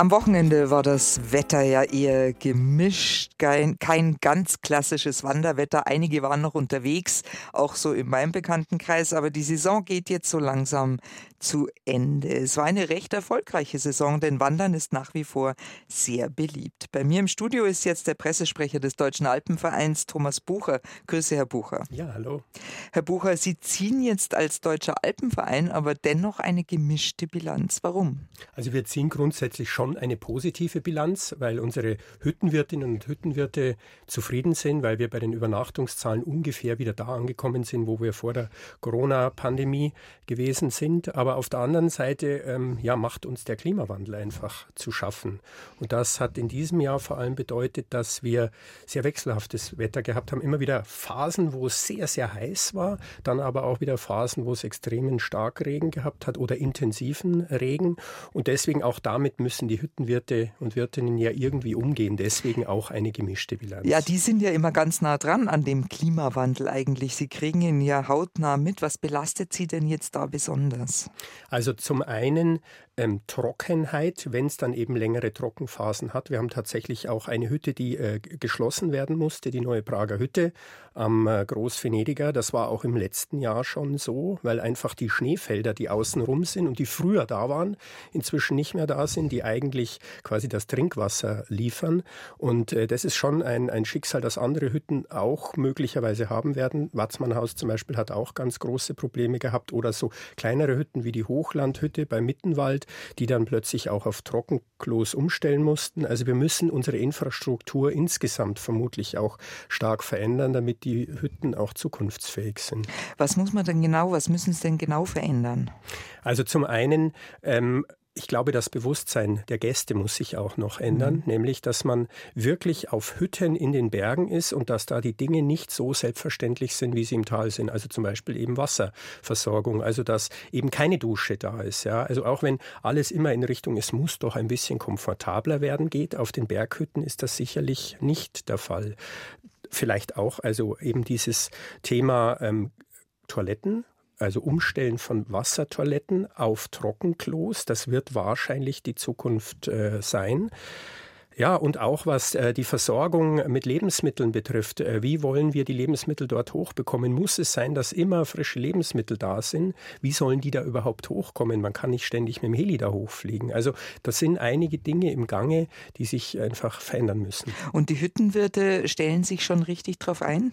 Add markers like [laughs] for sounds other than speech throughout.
Am Wochenende war das Wetter ja eher gemischt, kein, kein, ganz klassisches Wanderwetter. Einige waren noch unterwegs, auch so in meinem Bekanntenkreis, aber die Saison geht jetzt so langsam zu Ende. Es war eine recht erfolgreiche Saison, denn Wandern ist nach wie vor sehr beliebt. Bei mir im Studio ist jetzt der Pressesprecher des Deutschen Alpenvereins, Thomas Bucher. Grüße, Herr Bucher. Ja, hallo. Herr Bucher, Sie ziehen jetzt als Deutscher Alpenverein aber dennoch eine gemischte Bilanz. Warum? Also wir ziehen grundsätzlich schon eine positive Bilanz, weil unsere Hüttenwirtinnen und Hüttenwirte zufrieden sind, weil wir bei den Übernachtungszahlen ungefähr wieder da angekommen sind, wo wir vor der Corona-Pandemie gewesen sind. Aber aber auf der anderen Seite ähm, ja, macht uns der Klimawandel einfach zu schaffen. Und das hat in diesem Jahr vor allem bedeutet, dass wir sehr wechselhaftes Wetter gehabt haben. Immer wieder Phasen, wo es sehr, sehr heiß war, dann aber auch wieder Phasen, wo es extremen Starkregen gehabt hat oder intensiven Regen. Und deswegen auch damit müssen die Hüttenwirte und Wirtinnen ja irgendwie umgehen. Deswegen auch eine gemischte Bilanz. Ja, die sind ja immer ganz nah dran an dem Klimawandel eigentlich. Sie kriegen ihn ja hautnah mit. Was belastet Sie denn jetzt da besonders? Also zum einen ähm, Trockenheit, wenn es dann eben längere Trockenphasen hat. Wir haben tatsächlich auch eine Hütte, die äh, geschlossen werden musste, die neue Prager Hütte am äh, Großvenediger. Das war auch im letzten Jahr schon so, weil einfach die Schneefelder, die außenrum sind und die früher da waren, inzwischen nicht mehr da sind, die eigentlich quasi das Trinkwasser liefern. Und äh, das ist schon ein, ein Schicksal, das andere Hütten auch möglicherweise haben werden. Watzmannhaus zum Beispiel hat auch ganz große Probleme gehabt oder so kleinere Hütten wie die Hochlandhütte bei Mittenwald, die dann plötzlich auch auf Trockenklos umstellen mussten. Also wir müssen unsere Infrastruktur insgesamt vermutlich auch stark verändern, damit die Hütten auch zukunftsfähig sind. Was muss man denn genau, was müssen Sie denn genau verändern? Also zum einen ähm, ich glaube, das Bewusstsein der Gäste muss sich auch noch ändern, mhm. nämlich dass man wirklich auf Hütten in den Bergen ist und dass da die Dinge nicht so selbstverständlich sind, wie sie im Tal sind. Also zum Beispiel eben Wasserversorgung, also dass eben keine Dusche da ist. Ja? Also auch wenn alles immer in Richtung, es muss doch ein bisschen komfortabler werden geht, auf den Berghütten ist das sicherlich nicht der Fall. Vielleicht auch also eben dieses Thema ähm, Toiletten also Umstellen von Wassertoiletten auf Trockenklos, das wird wahrscheinlich die Zukunft äh, sein. Ja, und auch was äh, die Versorgung mit Lebensmitteln betrifft. Äh, wie wollen wir die Lebensmittel dort hochbekommen? Muss es sein, dass immer frische Lebensmittel da sind? Wie sollen die da überhaupt hochkommen? Man kann nicht ständig mit dem Heli da hochfliegen. Also das sind einige Dinge im Gange, die sich einfach verändern müssen. Und die Hüttenwirte stellen sich schon richtig drauf ein?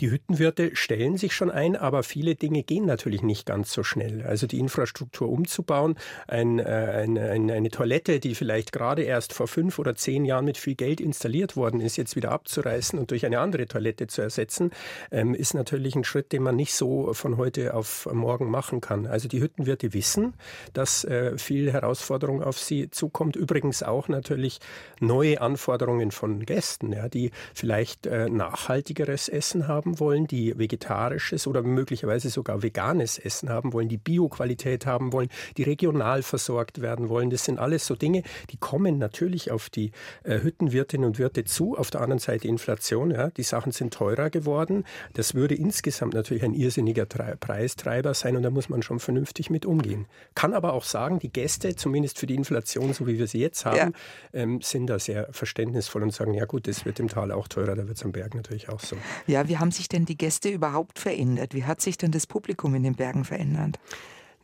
Die Hüttenwirte stellen sich schon ein, aber viele Dinge gehen natürlich nicht ganz so schnell. Also die Infrastruktur umzubauen, ein, äh, eine, eine, eine Toilette, die vielleicht gerade erst vor fünf oder zehn Jahren mit viel Geld installiert worden ist, jetzt wieder abzureißen und durch eine andere Toilette zu ersetzen, ähm, ist natürlich ein Schritt, den man nicht so von heute auf morgen machen kann. Also die Hüttenwirte wissen, dass äh, viel Herausforderung auf sie zukommt. Übrigens auch natürlich neue Anforderungen von Gästen, ja, die vielleicht äh, nachhaltigeres Essen haben wollen, die vegetarisches oder möglicherweise sogar veganes Essen haben wollen, die Bioqualität haben wollen, die regional versorgt werden wollen. Das sind alles so Dinge, die kommen natürlich auf die äh, Hüttenwirtinnen und Wirte zu. Auf der anderen Seite Inflation. Ja, die Sachen sind teurer geworden. Das würde insgesamt natürlich ein irrsinniger Tre Preistreiber sein und da muss man schon vernünftig mit umgehen. Kann aber auch sagen, die Gäste, zumindest für die Inflation, so wie wir sie jetzt haben, ja. ähm, sind da sehr verständnisvoll und sagen, ja gut, das wird im Tal auch teurer, da wird es am Berg natürlich auch so. Ja, wie haben sich denn die Gäste überhaupt verändert? Wie hat sich denn das Publikum in den Bergen verändert?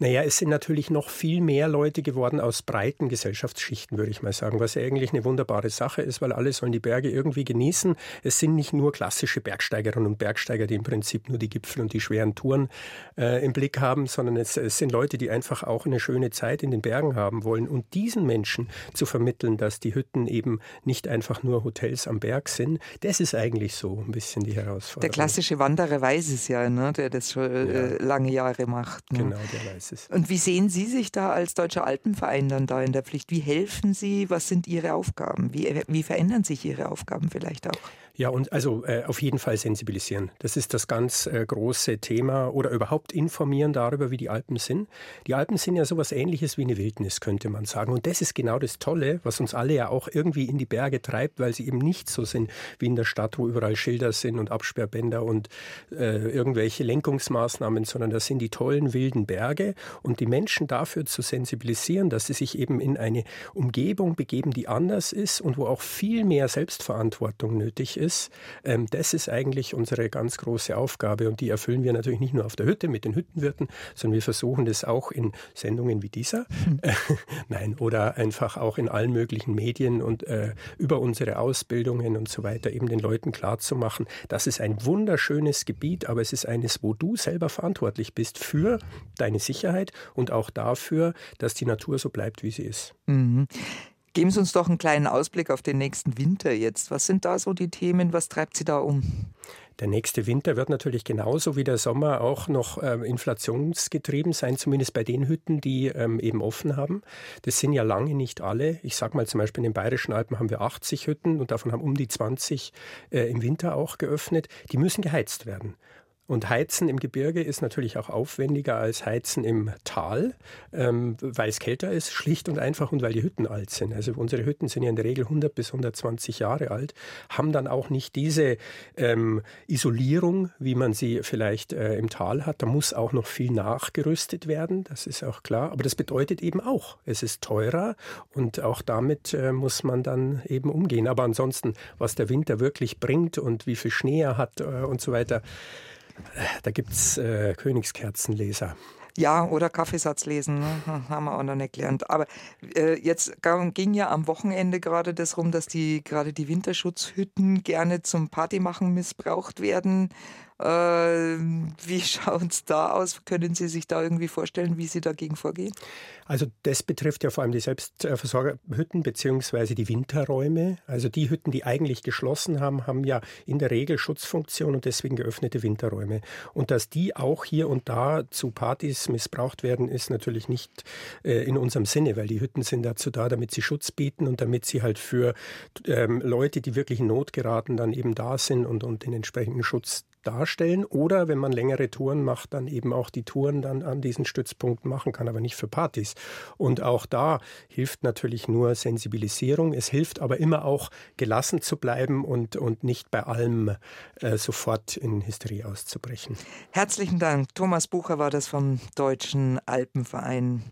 Naja, es sind natürlich noch viel mehr Leute geworden aus breiten Gesellschaftsschichten, würde ich mal sagen, was ja eigentlich eine wunderbare Sache ist, weil alle sollen die Berge irgendwie genießen. Es sind nicht nur klassische Bergsteigerinnen und Bergsteiger, die im Prinzip nur die Gipfel und die schweren Touren äh, im Blick haben, sondern es, es, sind Leute, die einfach auch eine schöne Zeit in den Bergen haben wollen. Und diesen Menschen zu vermitteln, dass die Hütten eben nicht einfach nur Hotels am Berg sind, das ist eigentlich so ein bisschen die Herausforderung. Der klassische Wanderer weiß es ja, ne, der das schon äh, ja. lange Jahre macht. Ne? Genau, der weiß ist es. Und wie sehen Sie sich da als Deutscher Alpenverein dann da in der Pflicht? Wie helfen Sie? Was sind Ihre Aufgaben? Wie, wie verändern sich Ihre Aufgaben vielleicht auch? Ja, und also äh, auf jeden Fall sensibilisieren. Das ist das ganz äh, große Thema oder überhaupt informieren darüber, wie die Alpen sind. Die Alpen sind ja sowas ähnliches wie eine Wildnis, könnte man sagen. Und das ist genau das Tolle, was uns alle ja auch irgendwie in die Berge treibt, weil sie eben nicht so sind wie in der Stadt, wo überall Schilder sind und Absperrbänder und äh, irgendwelche Lenkungsmaßnahmen, sondern das sind die tollen wilden Berge und die Menschen dafür zu sensibilisieren, dass sie sich eben in eine Umgebung begeben, die anders ist und wo auch viel mehr Selbstverantwortung nötig ist ist, ähm, das ist eigentlich unsere ganz große Aufgabe und die erfüllen wir natürlich nicht nur auf der Hütte mit den Hüttenwirten, sondern wir versuchen das auch in Sendungen wie dieser, hm. äh, [laughs] nein, oder einfach auch in allen möglichen Medien und äh, über unsere Ausbildungen und so weiter eben den Leuten klarzumachen, das ist ein wunderschönes Gebiet, aber es ist eines, wo du selber verantwortlich bist für deine Sicherheit und auch dafür, dass die Natur so bleibt, wie sie ist. Mhm. Geben Sie uns doch einen kleinen Ausblick auf den nächsten Winter jetzt. Was sind da so die Themen? Was treibt Sie da um? Der nächste Winter wird natürlich genauso wie der Sommer auch noch ähm, inflationsgetrieben sein, zumindest bei den Hütten, die ähm, eben offen haben. Das sind ja lange nicht alle. Ich sage mal zum Beispiel in den Bayerischen Alpen haben wir 80 Hütten und davon haben um die 20 äh, im Winter auch geöffnet. Die müssen geheizt werden. Und Heizen im Gebirge ist natürlich auch aufwendiger als Heizen im Tal, ähm, weil es kälter ist, schlicht und einfach und weil die Hütten alt sind. Also unsere Hütten sind ja in der Regel 100 bis 120 Jahre alt, haben dann auch nicht diese ähm, Isolierung, wie man sie vielleicht äh, im Tal hat. Da muss auch noch viel nachgerüstet werden, das ist auch klar. Aber das bedeutet eben auch, es ist teurer und auch damit äh, muss man dann eben umgehen. Aber ansonsten, was der Winter wirklich bringt und wie viel Schnee er hat äh, und so weiter, da gibt es äh, Königskerzenleser. Ja, oder Kaffeesatz lesen, ne? Hm, haben wir auch noch nicht gelernt. Aber äh, jetzt ging ja am Wochenende gerade das rum, dass die gerade die Winterschutzhütten gerne zum Partymachen missbraucht werden. Äh, wie [laughs] schaut es da aus? Können Sie sich da irgendwie vorstellen, wie Sie dagegen vorgehen? Also das betrifft ja vor allem die Selbstversorgerhütten beziehungsweise die Winterräume. Also die Hütten, die eigentlich geschlossen haben, haben ja in der Regel Schutzfunktion und deswegen geöffnete Winterräume. Und dass die auch hier und da zu Partys missbraucht werden, ist natürlich nicht äh, in unserem Sinne, weil die Hütten sind dazu da, damit sie Schutz bieten und damit sie halt für ähm, Leute, die wirklich in Not geraten, dann eben da sind und, und den entsprechenden Schutz darstellen oder wenn man längere Touren macht, dann eben auch die Touren dann an diesen Stützpunkten machen kann, aber nicht für Partys. Und auch da hilft natürlich nur Sensibilisierung. Es hilft aber immer auch gelassen zu bleiben und, und nicht bei allem äh, sofort in Hysterie auszubrechen. Herzlichen Dank. Thomas Bucher war das vom Deutschen Alpenverein.